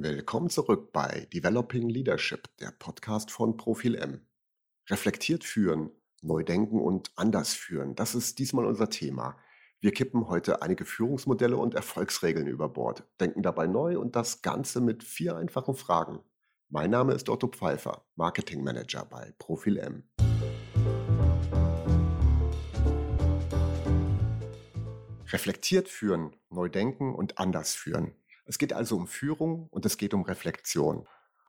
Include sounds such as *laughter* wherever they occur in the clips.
Willkommen zurück bei Developing Leadership, der Podcast von Profil M. Reflektiert führen, neu denken und anders führen, das ist diesmal unser Thema. Wir kippen heute einige Führungsmodelle und Erfolgsregeln über Bord, denken dabei neu und das Ganze mit vier einfachen Fragen. Mein Name ist Otto Pfeiffer, Marketing Manager bei Profil M. Reflektiert führen, neu denken und anders führen. Es geht also um Führung und es geht um Reflexion.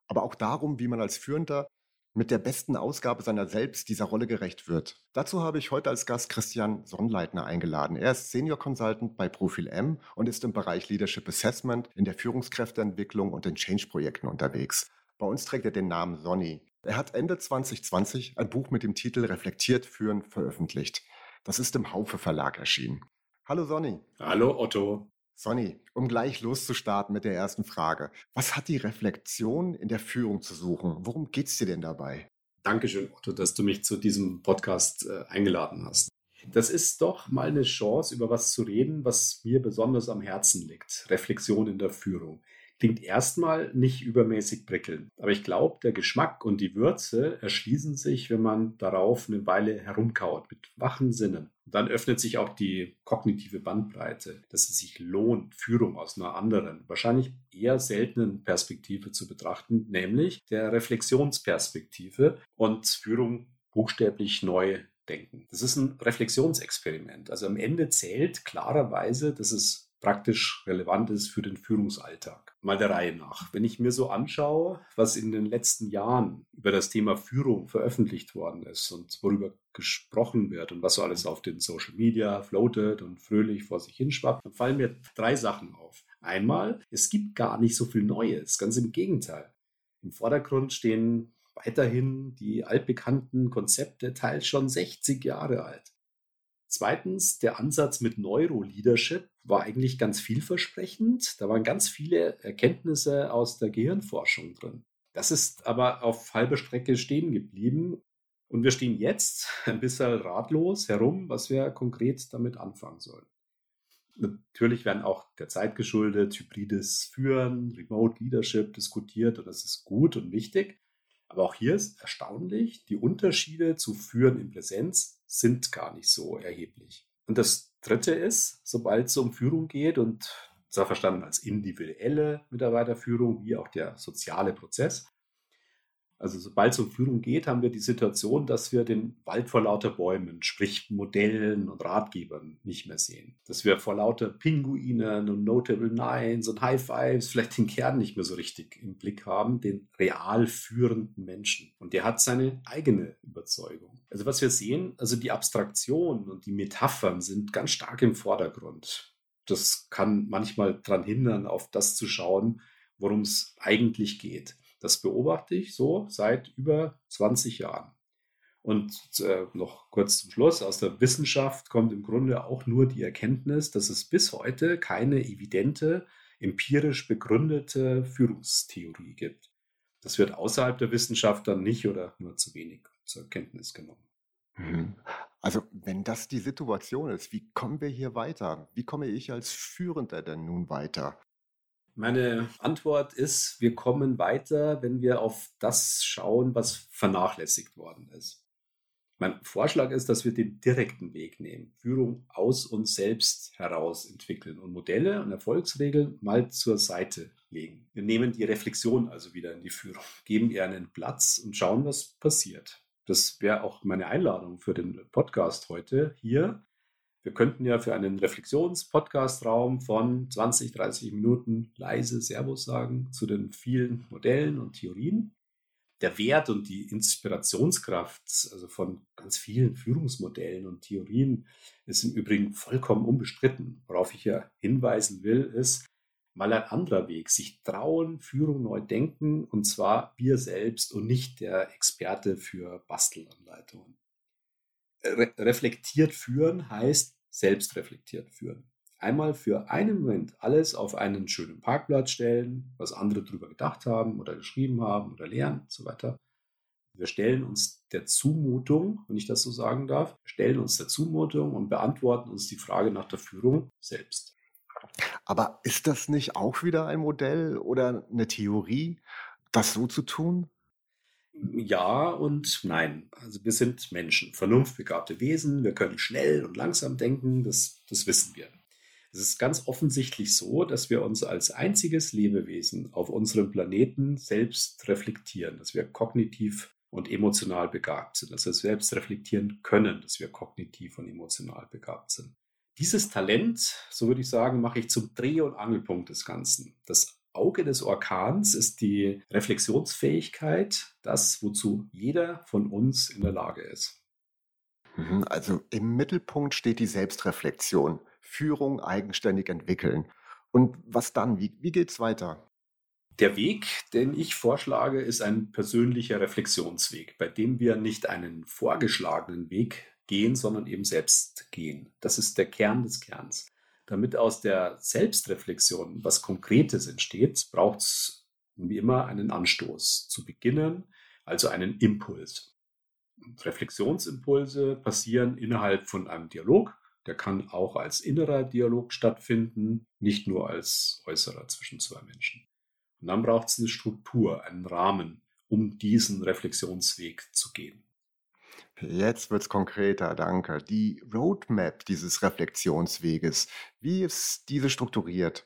Aber auch darum, wie man als Führender mit der besten Ausgabe seiner selbst dieser Rolle gerecht wird. Dazu habe ich heute als Gast Christian Sonnleitner eingeladen. Er ist Senior Consultant bei Profil M und ist im Bereich Leadership Assessment in der Führungskräfteentwicklung und in Change-Projekten unterwegs. Bei uns trägt er den Namen Sonny. Er hat Ende 2020 ein Buch mit dem Titel Reflektiert führen veröffentlicht. Das ist im Haufe Verlag erschienen. Hallo Sonny. Hallo Otto. Sonny, um gleich loszustarten mit der ersten Frage. Was hat die Reflexion in der Führung zu suchen? Worum geht es dir denn dabei? Dankeschön, Otto, dass du mich zu diesem Podcast äh, eingeladen hast. Das ist doch mal eine Chance, über was zu reden, was mir besonders am Herzen liegt. Reflexion in der Führung klingt erstmal nicht übermäßig prickelnd. Aber ich glaube, der Geschmack und die Würze erschließen sich, wenn man darauf eine Weile herumkaut mit wachen Sinnen. Und dann öffnet sich auch die kognitive Bandbreite, dass es sich lohnt, Führung aus einer anderen, wahrscheinlich eher seltenen Perspektive zu betrachten, nämlich der Reflexionsperspektive und Führung buchstäblich neu denken. Das ist ein Reflexionsexperiment. Also am Ende zählt klarerweise, dass es praktisch relevant ist für den Führungsalltag. Mal der Reihe nach. Wenn ich mir so anschaue, was in den letzten Jahren über das Thema Führung veröffentlicht worden ist und worüber gesprochen wird und was so alles auf den Social Media floatet und fröhlich vor sich hinschwappt, dann fallen mir drei Sachen auf. Einmal, es gibt gar nicht so viel Neues, ganz im Gegenteil. Im Vordergrund stehen weiterhin die altbekannten Konzepte, teils schon 60 Jahre alt. Zweitens, der Ansatz mit Neuroleadership war eigentlich ganz vielversprechend. Da waren ganz viele Erkenntnisse aus der Gehirnforschung drin. Das ist aber auf halber Strecke stehen geblieben. Und wir stehen jetzt *laughs* ein bisschen ratlos herum, was wir konkret damit anfangen sollen. Natürlich werden auch der Zeit geschuldet hybrides Führen, Remote Leadership diskutiert und das ist gut und wichtig. Aber auch hier ist erstaunlich, die Unterschiede zu Führen in Präsenz sind gar nicht so erheblich. Und das Dritte ist, sobald es um Führung geht und zwar verstanden als individuelle Mitarbeiterführung wie auch der soziale Prozess, also sobald es um Führung geht, haben wir die Situation, dass wir den Wald vor lauter Bäumen, sprich Modellen und Ratgebern nicht mehr sehen. Dass wir vor lauter Pinguinen und Notable Nines und High Fives vielleicht den Kern nicht mehr so richtig im Blick haben, den real führenden Menschen. Und der hat seine eigene Überzeugung. Also was wir sehen, also die Abstraktion und die Metaphern sind ganz stark im Vordergrund. Das kann manchmal daran hindern, auf das zu schauen, worum es eigentlich geht. Das beobachte ich so seit über 20 Jahren. Und äh, noch kurz zum Schluss, aus der Wissenschaft kommt im Grunde auch nur die Erkenntnis, dass es bis heute keine evidente, empirisch begründete Führungstheorie gibt. Das wird außerhalb der Wissenschaft dann nicht oder nur zu wenig zur Kenntnis genommen. Mhm. Also wenn das die Situation ist, wie kommen wir hier weiter? Wie komme ich als Führender denn nun weiter? Meine Antwort ist, wir kommen weiter, wenn wir auf das schauen, was vernachlässigt worden ist. Mein Vorschlag ist, dass wir den direkten Weg nehmen, Führung aus uns selbst heraus entwickeln und Modelle und Erfolgsregeln mal zur Seite legen. Wir nehmen die Reflexion also wieder in die Führung, geben ihr einen Platz und schauen, was passiert. Das wäre auch meine Einladung für den Podcast heute hier. Wir könnten ja für einen Reflexions-Podcast-Raum von 20, 30 Minuten leise Servus sagen zu den vielen Modellen und Theorien. Der Wert und die Inspirationskraft also von ganz vielen Führungsmodellen und Theorien ist im Übrigen vollkommen unbestritten. Worauf ich ja hinweisen will, ist mal ein anderer Weg. Sich trauen, Führung neu denken und zwar wir selbst und nicht der Experte für Bastelanleitungen re reflektiert führen heißt selbstreflektiert führen. Einmal für einen Moment alles auf einen schönen Parkplatz stellen, was andere darüber gedacht haben oder geschrieben haben oder lernen und so weiter. Wir stellen uns der Zumutung, wenn ich das so sagen darf, stellen uns der Zumutung und beantworten uns die Frage nach der Führung selbst. Aber ist das nicht auch wieder ein Modell oder eine Theorie, das so zu tun? Ja und nein. Also wir sind Menschen, vernunftbegabte Wesen, wir können schnell und langsam denken, das, das wissen wir. Es ist ganz offensichtlich so, dass wir uns als einziges Lebewesen auf unserem Planeten selbst reflektieren, dass wir kognitiv und emotional begabt sind, dass wir selbst reflektieren können, dass wir kognitiv und emotional begabt sind. Dieses Talent, so würde ich sagen, mache ich zum Dreh- und Angelpunkt des Ganzen. Das Auge des Orkans ist die Reflexionsfähigkeit, das, wozu jeder von uns in der Lage ist. Mhm, also im Mittelpunkt steht die Selbstreflexion, Führung eigenständig entwickeln. Und was dann? Wie, wie geht es weiter? Der Weg, den ich vorschlage, ist ein persönlicher Reflexionsweg, bei dem wir nicht einen vorgeschlagenen Weg gehen, sondern eben selbst gehen. Das ist der Kern des Kerns. Damit aus der Selbstreflexion was Konkretes entsteht, braucht es wie immer einen Anstoß zu beginnen, also einen Impuls. Reflexionsimpulse passieren innerhalb von einem Dialog. Der kann auch als innerer Dialog stattfinden, nicht nur als äußerer zwischen zwei Menschen. Und dann braucht es eine Struktur, einen Rahmen, um diesen Reflexionsweg zu gehen. Jetzt wird es konkreter, danke. Die Roadmap dieses Reflexionsweges, wie ist diese strukturiert?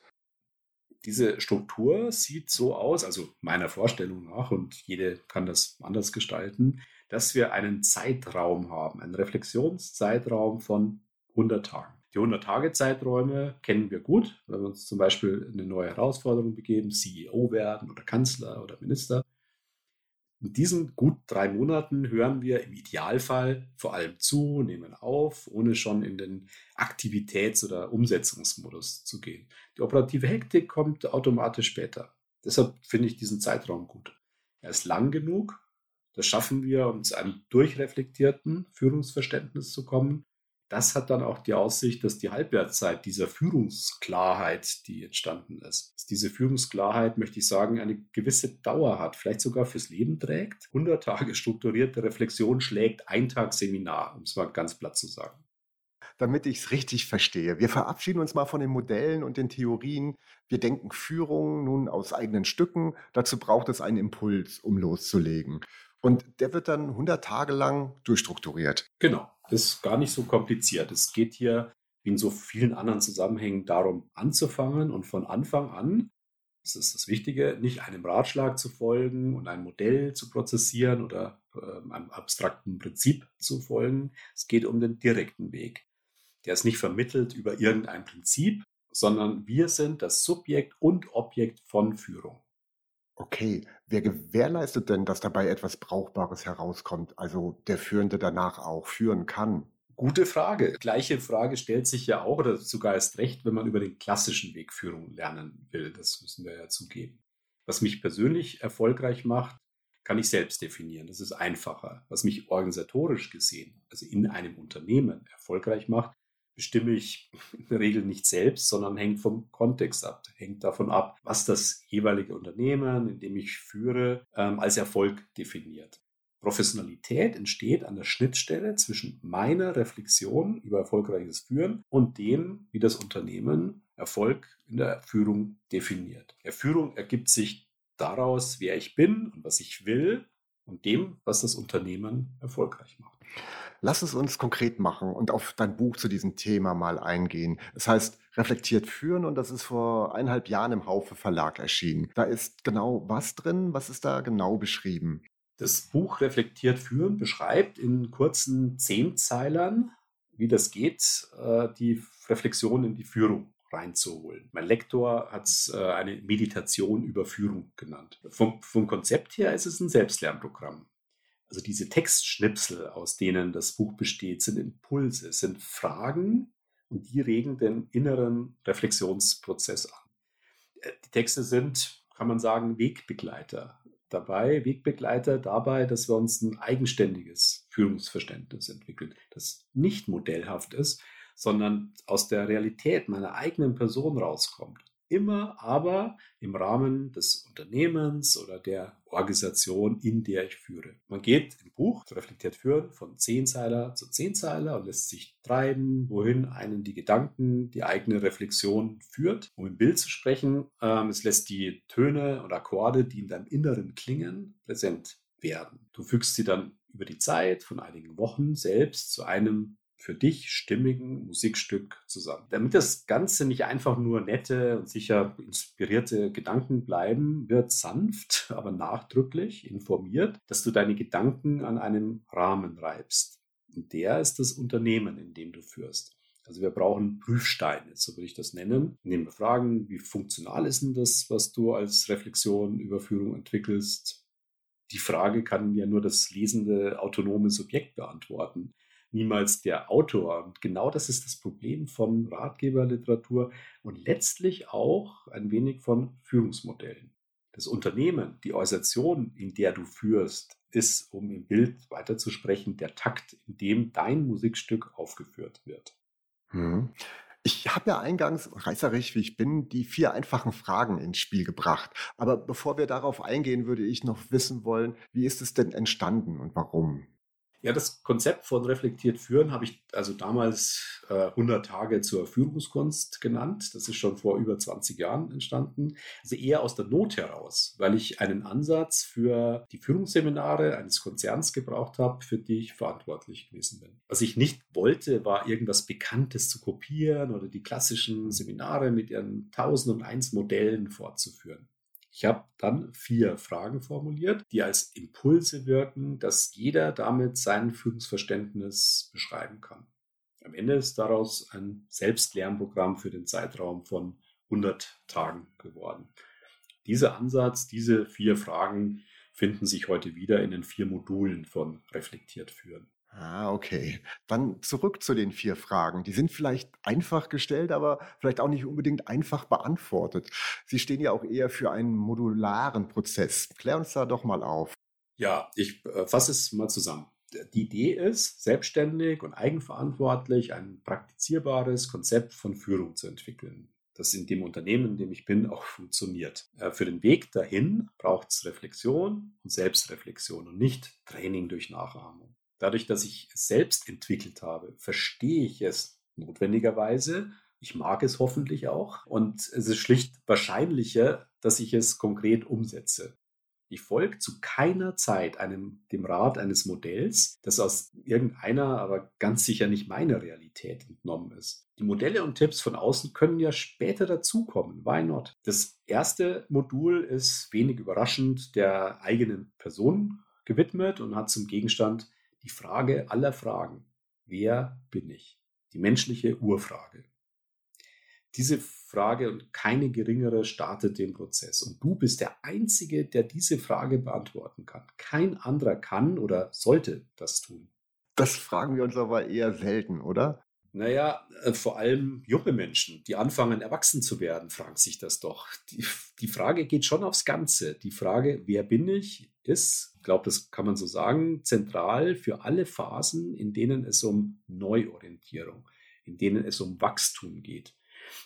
Diese Struktur sieht so aus, also meiner Vorstellung nach, und jede kann das anders gestalten, dass wir einen Zeitraum haben, einen Reflexionszeitraum von 100 Tagen. Die 100-Tage-Zeiträume kennen wir gut, wenn wir uns zum Beispiel eine neue Herausforderung begeben, CEO werden oder Kanzler oder Minister. In diesen gut drei Monaten hören wir im Idealfall vor allem zu, nehmen auf, ohne schon in den Aktivitäts- oder Umsetzungsmodus zu gehen. Die operative Hektik kommt automatisch später. Deshalb finde ich diesen Zeitraum gut. Er ist lang genug, das schaffen wir, um zu einem durchreflektierten Führungsverständnis zu kommen das hat dann auch die Aussicht, dass die Halbwertszeit dieser Führungsklarheit, die entstanden ist, dass diese Führungsklarheit, möchte ich sagen, eine gewisse Dauer hat, vielleicht sogar fürs Leben trägt. 100 Tage strukturierte Reflexion schlägt ein Tag Seminar, um es mal ganz platt zu sagen. Damit ich es richtig verstehe, wir verabschieden uns mal von den Modellen und den Theorien. Wir denken Führung nun aus eigenen Stücken. Dazu braucht es einen Impuls, um loszulegen. Und der wird dann 100 Tage lang durchstrukturiert. Genau ist gar nicht so kompliziert. Es geht hier, wie in so vielen anderen Zusammenhängen, darum anzufangen und von Anfang an, das ist das Wichtige, nicht einem Ratschlag zu folgen und ein Modell zu prozessieren oder äh, einem abstrakten Prinzip zu folgen. Es geht um den direkten Weg. Der ist nicht vermittelt über irgendein Prinzip, sondern wir sind das Subjekt und Objekt von Führung. Okay, wer gewährleistet denn, dass dabei etwas Brauchbares herauskommt, also der Führende danach auch führen kann? Gute Frage. Gleiche Frage stellt sich ja auch, oder sogar erst recht, wenn man über den klassischen Weg Führung lernen will. Das müssen wir ja zugeben. Was mich persönlich erfolgreich macht, kann ich selbst definieren. Das ist einfacher. Was mich organisatorisch gesehen, also in einem Unternehmen erfolgreich macht, bestimme ich *laughs* in der Regel nicht selbst, sondern hängt vom Kontext ab, hängt davon ab, was das jeweilige Unternehmen, in dem ich führe, ähm, als Erfolg definiert. Professionalität entsteht an der Schnittstelle zwischen meiner Reflexion über erfolgreiches Führen und dem, wie das Unternehmen Erfolg in der Führung definiert. Der Führung ergibt sich daraus, wer ich bin und was ich will und dem, was das Unternehmen erfolgreich macht. Lass es uns konkret machen und auf dein Buch zu diesem Thema mal eingehen. Es heißt Reflektiert führen und das ist vor eineinhalb Jahren im Haufe Verlag erschienen. Da ist genau was drin? Was ist da genau beschrieben? Das Buch Reflektiert führen beschreibt in kurzen Zehnzeilern, wie das geht, äh, die Reflexion in die Führung reinzuholen. Mein Lektor hat es äh, eine Meditation über Führung genannt. Vom, vom Konzept her ist es ein Selbstlernprogramm. Also diese Textschnipsel, aus denen das Buch besteht, sind Impulse, sind Fragen und die regen den inneren Reflexionsprozess an. Äh, die Texte sind, kann man sagen, Wegbegleiter dabei, Wegbegleiter dabei, dass wir uns ein eigenständiges Führungsverständnis entwickeln, das nicht modellhaft ist, sondern aus der Realität meiner eigenen Person rauskommt. immer aber im Rahmen des Unternehmens oder der Organisation, in der ich führe. Man geht im Buch reflektiert führen von Zehnzeiler zu Zehnzeiler und lässt sich treiben, wohin einen die Gedanken, die eigene Reflexion führt. Um im Bild zu sprechen, ähm, es lässt die Töne und Akkorde, die in deinem Inneren klingen, präsent werden. Du fügst sie dann über die Zeit von einigen Wochen selbst zu einem für dich stimmigen Musikstück zusammen. Damit das Ganze nicht einfach nur nette und sicher inspirierte Gedanken bleiben, wird sanft, *laughs* aber nachdrücklich informiert, dass du deine Gedanken an einem Rahmen reibst. Und der ist das Unternehmen, in dem du führst. Also wir brauchen Prüfsteine, so würde ich das nennen, indem wir fragen, wie funktional ist denn das, was du als Reflexion, Überführung entwickelst? Die Frage kann ja nur das lesende autonome Subjekt beantworten niemals der Autor. Und genau das ist das Problem von Ratgeberliteratur und letztlich auch ein wenig von Führungsmodellen. Das Unternehmen, die Organisation, in der du führst, ist, um im Bild weiterzusprechen, der Takt, in dem dein Musikstück aufgeführt wird. Hm. Ich habe ja eingangs, reißerisch wie ich bin, die vier einfachen Fragen ins Spiel gebracht. Aber bevor wir darauf eingehen, würde ich noch wissen wollen, wie ist es denn entstanden und warum? Ja, das Konzept von reflektiert führen habe ich also damals äh, 100 Tage zur Führungskunst genannt. Das ist schon vor über 20 Jahren entstanden. Also eher aus der Not heraus, weil ich einen Ansatz für die Führungsseminare eines Konzerns gebraucht habe, für die ich verantwortlich gewesen bin. Was ich nicht wollte, war irgendwas Bekanntes zu kopieren oder die klassischen Seminare mit ihren 1001 Modellen fortzuführen. Ich habe dann vier Fragen formuliert, die als Impulse wirken, dass jeder damit sein Führungsverständnis beschreiben kann. Am Ende ist daraus ein Selbstlernprogramm für den Zeitraum von 100 Tagen geworden. Dieser Ansatz, diese vier Fragen finden sich heute wieder in den vier Modulen von Reflektiert führen. Ah, okay. Dann zurück zu den vier Fragen. Die sind vielleicht einfach gestellt, aber vielleicht auch nicht unbedingt einfach beantwortet. Sie stehen ja auch eher für einen modularen Prozess. Klär uns da doch mal auf. Ja, ich äh, fasse es mal zusammen. Die Idee ist, selbstständig und eigenverantwortlich ein praktizierbares Konzept von Führung zu entwickeln, das in dem Unternehmen, in dem ich bin, auch funktioniert. Äh, für den Weg dahin braucht es Reflexion und Selbstreflexion und nicht Training durch Nachahmung. Dadurch, dass ich es selbst entwickelt habe, verstehe ich es notwendigerweise. Ich mag es hoffentlich auch. Und es ist schlicht wahrscheinlicher, dass ich es konkret umsetze. Ich folge zu keiner Zeit einem, dem Rat eines Modells, das aus irgendeiner, aber ganz sicher nicht meiner Realität entnommen ist. Die Modelle und Tipps von außen können ja später dazukommen. Why not? Das erste Modul ist wenig überraschend der eigenen Person gewidmet und hat zum Gegenstand die Frage aller Fragen. Wer bin ich? Die menschliche Urfrage. Diese Frage und keine geringere startet den Prozess. Und du bist der Einzige, der diese Frage beantworten kann. Kein anderer kann oder sollte das tun. Das fragen wir uns aber eher selten, oder? Naja, äh, vor allem junge Menschen, die anfangen, erwachsen zu werden, fragen sich das doch. Die, die Frage geht schon aufs Ganze. Die Frage, wer bin ich, ist, ich glaube, das kann man so sagen, zentral für alle Phasen, in denen es um Neuorientierung, in denen es um Wachstum geht.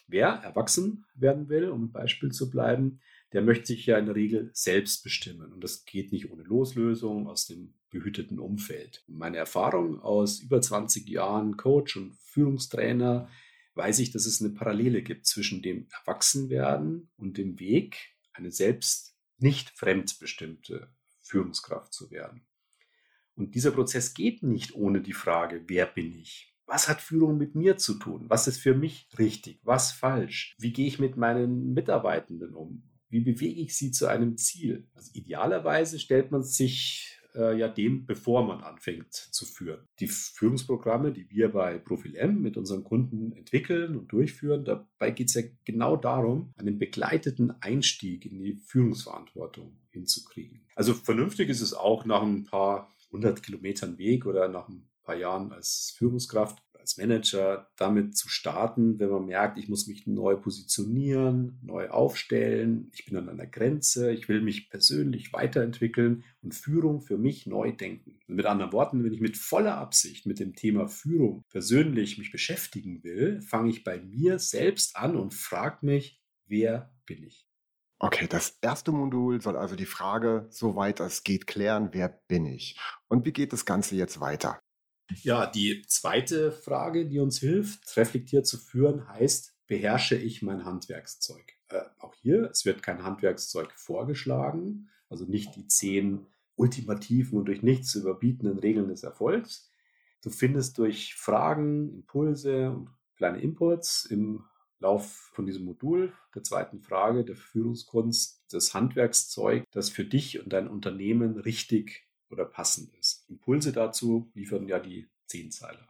Wer erwachsen werden will, um ein Beispiel zu bleiben, der möchte sich ja in der Regel selbst bestimmen. Und das geht nicht ohne Loslösung aus dem behüteten Umfeld. Meine Erfahrung aus über 20 Jahren Coach und Führungstrainer weiß ich, dass es eine Parallele gibt zwischen dem Erwachsenwerden und dem Weg, eine selbst nicht fremdbestimmte Führungskraft zu werden. Und dieser Prozess geht nicht ohne die Frage, wer bin ich? Was hat Führung mit mir zu tun? Was ist für mich richtig? Was falsch? Wie gehe ich mit meinen Mitarbeitenden um? Wie bewege ich sie zu einem Ziel? Also idealerweise stellt man sich äh, ja dem, bevor man anfängt zu führen. Die Führungsprogramme, die wir bei Profil M mit unseren Kunden entwickeln und durchführen, dabei geht es ja genau darum, einen begleiteten Einstieg in die Führungsverantwortung hinzukriegen. Also vernünftig ist es auch nach ein paar hundert Kilometern Weg oder nach ein paar Jahren als Führungskraft als Manager damit zu starten, wenn man merkt, ich muss mich neu positionieren, neu aufstellen, ich bin an einer Grenze, ich will mich persönlich weiterentwickeln und Führung für mich neu denken. Und mit anderen Worten, wenn ich mit voller Absicht mit dem Thema Führung persönlich mich beschäftigen will, fange ich bei mir selbst an und frage mich, wer bin ich? Okay, das erste Modul soll also die Frage, soweit es geht, klären, wer bin ich? Und wie geht das Ganze jetzt weiter? Ja, die zweite Frage, die uns hilft, reflektiert zu führen, heißt, beherrsche ich mein Handwerkszeug? Äh, auch hier, es wird kein Handwerkszeug vorgeschlagen, also nicht die zehn ultimativen und durch nichts zu überbietenden Regeln des Erfolgs. Du findest durch Fragen, Impulse und kleine Inputs im Lauf von diesem Modul der zweiten Frage der Führungskunst das Handwerkszeug, das für dich und dein Unternehmen richtig oder passend ist. Impulse dazu liefern ja die Zehnzeiler.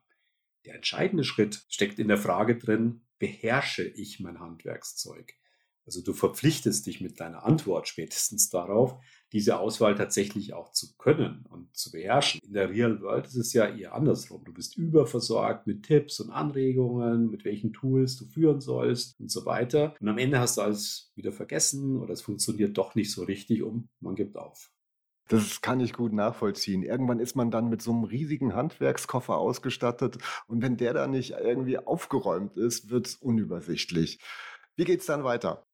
Der entscheidende Schritt steckt in der Frage drin, beherrsche ich mein Handwerkszeug? Also du verpflichtest dich mit deiner Antwort spätestens darauf, diese Auswahl tatsächlich auch zu können und zu beherrschen. In der Real World ist es ja eher andersrum. Du bist überversorgt mit Tipps und Anregungen, mit welchen Tools du führen sollst und so weiter. Und am Ende hast du alles wieder vergessen oder es funktioniert doch nicht so richtig und man gibt auf. Das kann ich gut nachvollziehen. Irgendwann ist man dann mit so einem riesigen Handwerkskoffer ausgestattet und wenn der da nicht irgendwie aufgeräumt ist, wird es unübersichtlich. Wie geht es dann weiter?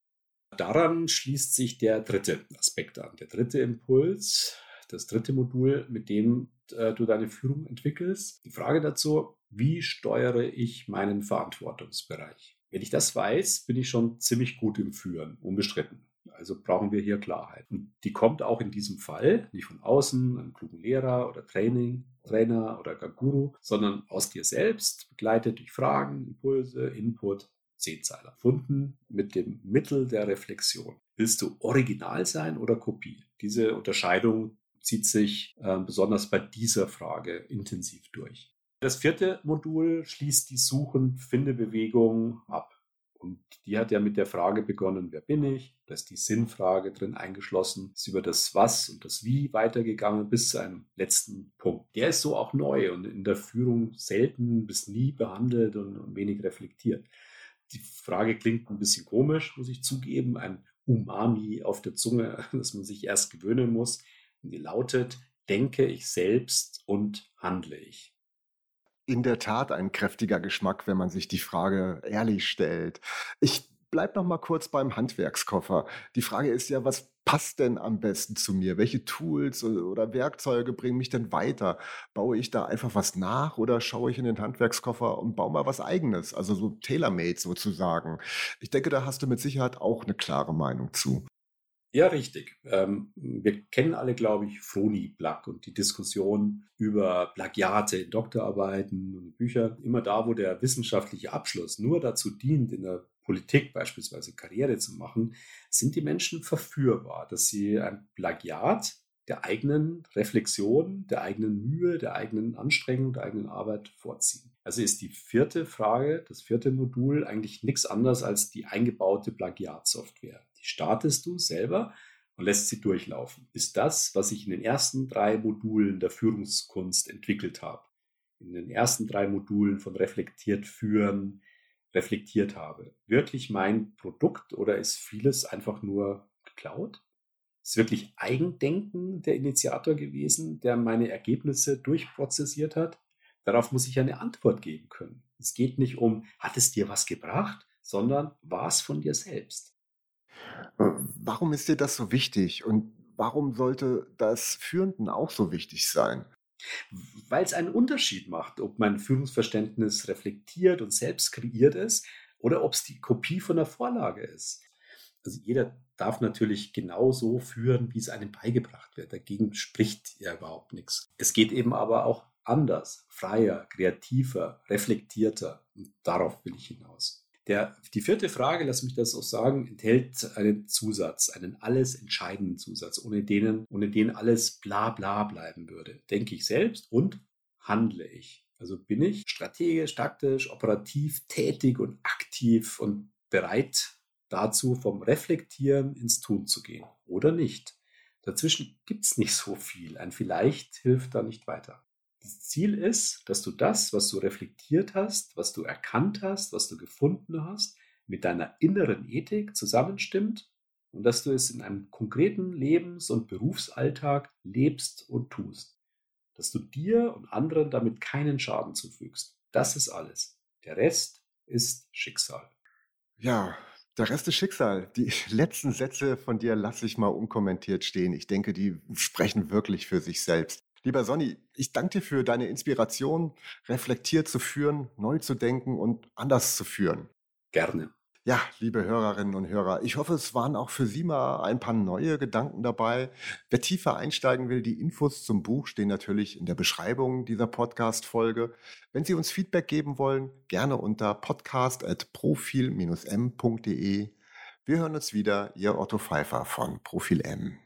Daran schließt sich der dritte Aspekt an, der dritte Impuls, das dritte Modul, mit dem äh, du deine Führung entwickelst. Die Frage dazu, wie steuere ich meinen Verantwortungsbereich? Wenn ich das weiß, bin ich schon ziemlich gut im Führen, unbestritten. Also brauchen wir hier Klarheit. Und die kommt auch in diesem Fall nicht von außen, einem klugen Lehrer oder Training, Trainer oder Guru, sondern aus dir selbst, begleitet durch Fragen, Impulse, Input Zehnzeiler erfunden mit dem Mittel der Reflexion. Willst du original sein oder Kopie? Diese Unterscheidung zieht sich äh, besonders bei dieser Frage intensiv durch. Das vierte Modul schließt die Suchen-Finde-Bewegung ab. Und die hat ja mit der Frage begonnen, wer bin ich? Da ist die Sinnfrage drin eingeschlossen, ist über das Was und das Wie weitergegangen bis zu einem letzten Punkt. Der ist so auch neu und in der Führung selten bis nie behandelt und wenig reflektiert. Die Frage klingt ein bisschen komisch, muss ich zugeben. Ein Umami auf der Zunge, *laughs* das man sich erst gewöhnen muss. Die lautet, denke ich selbst und handle ich. In der Tat ein kräftiger Geschmack, wenn man sich die Frage ehrlich stellt. Ich bleib noch mal kurz beim Handwerkskoffer. Die Frage ist ja, was passt denn am besten zu mir? Welche Tools oder Werkzeuge bringen mich denn weiter? Baue ich da einfach was nach oder schaue ich in den Handwerkskoffer und baue mal was eigenes? Also so tailor-made sozusagen. Ich denke, da hast du mit Sicherheit auch eine klare Meinung zu. Ja, richtig. Ähm, wir kennen alle, glaube ich, Froni Plug und die Diskussion über Plagiate in Doktorarbeiten und Büchern. Immer da, wo der wissenschaftliche Abschluss nur dazu dient, in der Politik beispielsweise Karriere zu machen, sind die Menschen verführbar, dass sie ein Plagiat der eigenen Reflexion, der eigenen Mühe, der eigenen Anstrengung, der eigenen Arbeit vorziehen. Also ist die vierte Frage, das vierte Modul eigentlich nichts anderes als die eingebaute Plagiatsoftware. Die startest du selber und lässt sie durchlaufen. Ist das, was ich in den ersten drei Modulen der Führungskunst entwickelt habe. In den ersten drei Modulen von reflektiert führen, reflektiert habe. Wirklich mein Produkt oder ist vieles einfach nur geklaut? Ist wirklich Eigendenken der Initiator gewesen, der meine Ergebnisse durchprozessiert hat? Darauf muss ich eine Antwort geben können. Es geht nicht um, hat es dir was gebracht, sondern war es von dir selbst? Äh, warum ist dir das so wichtig und warum sollte das Führenden auch so wichtig sein? Weil es einen Unterschied macht, ob mein Führungsverständnis reflektiert und selbst kreiert ist oder ob es die Kopie von der Vorlage ist. Also jeder darf natürlich genau so führen, wie es einem beigebracht wird. Dagegen spricht ja überhaupt nichts. Es geht eben aber auch anders, freier, kreativer, reflektierter. Und darauf will ich hinaus. Der, die vierte Frage, lass mich das auch sagen, enthält einen Zusatz, einen alles entscheidenden Zusatz, ohne denen, ohne den alles bla bla bleiben würde. Denke ich selbst und handle ich. Also bin ich strategisch, taktisch, operativ tätig und aktiv und bereit dazu, vom Reflektieren ins Tun zu gehen oder nicht. Dazwischen gibt es nicht so viel. Ein vielleicht hilft da nicht weiter. Das Ziel ist, dass du das, was du reflektiert hast, was du erkannt hast, was du gefunden hast, mit deiner inneren Ethik zusammenstimmt und dass du es in einem konkreten Lebens- und Berufsalltag lebst und tust. Dass du dir und anderen damit keinen Schaden zufügst. Das ist alles. Der Rest ist Schicksal. Ja, Der Rest ist Schicksal. Die *laughs* letzten Sätze von dir lasse ich mal unkommentiert stehen. Ich denke, die sprechen wirklich für sich selbst. Lieber Sonny, ich danke dir für deine Inspiration, reflektiert zu führen, neu zu denken und anders zu führen. Gerne. Ja, liebe Hörerinnen und Hörer, ich hoffe, es waren auch für Sie mal ein paar neue Gedanken dabei. Wer tiefer einsteigen will, die Infos zum Buch stehen natürlich in der Beschreibung dieser Podcast-Folge. Wenn Sie uns Feedback geben wollen, gerne unter podcast.profil-m.de. Wir hören uns wieder, Ihr Otto Pfeiffer von Profil M.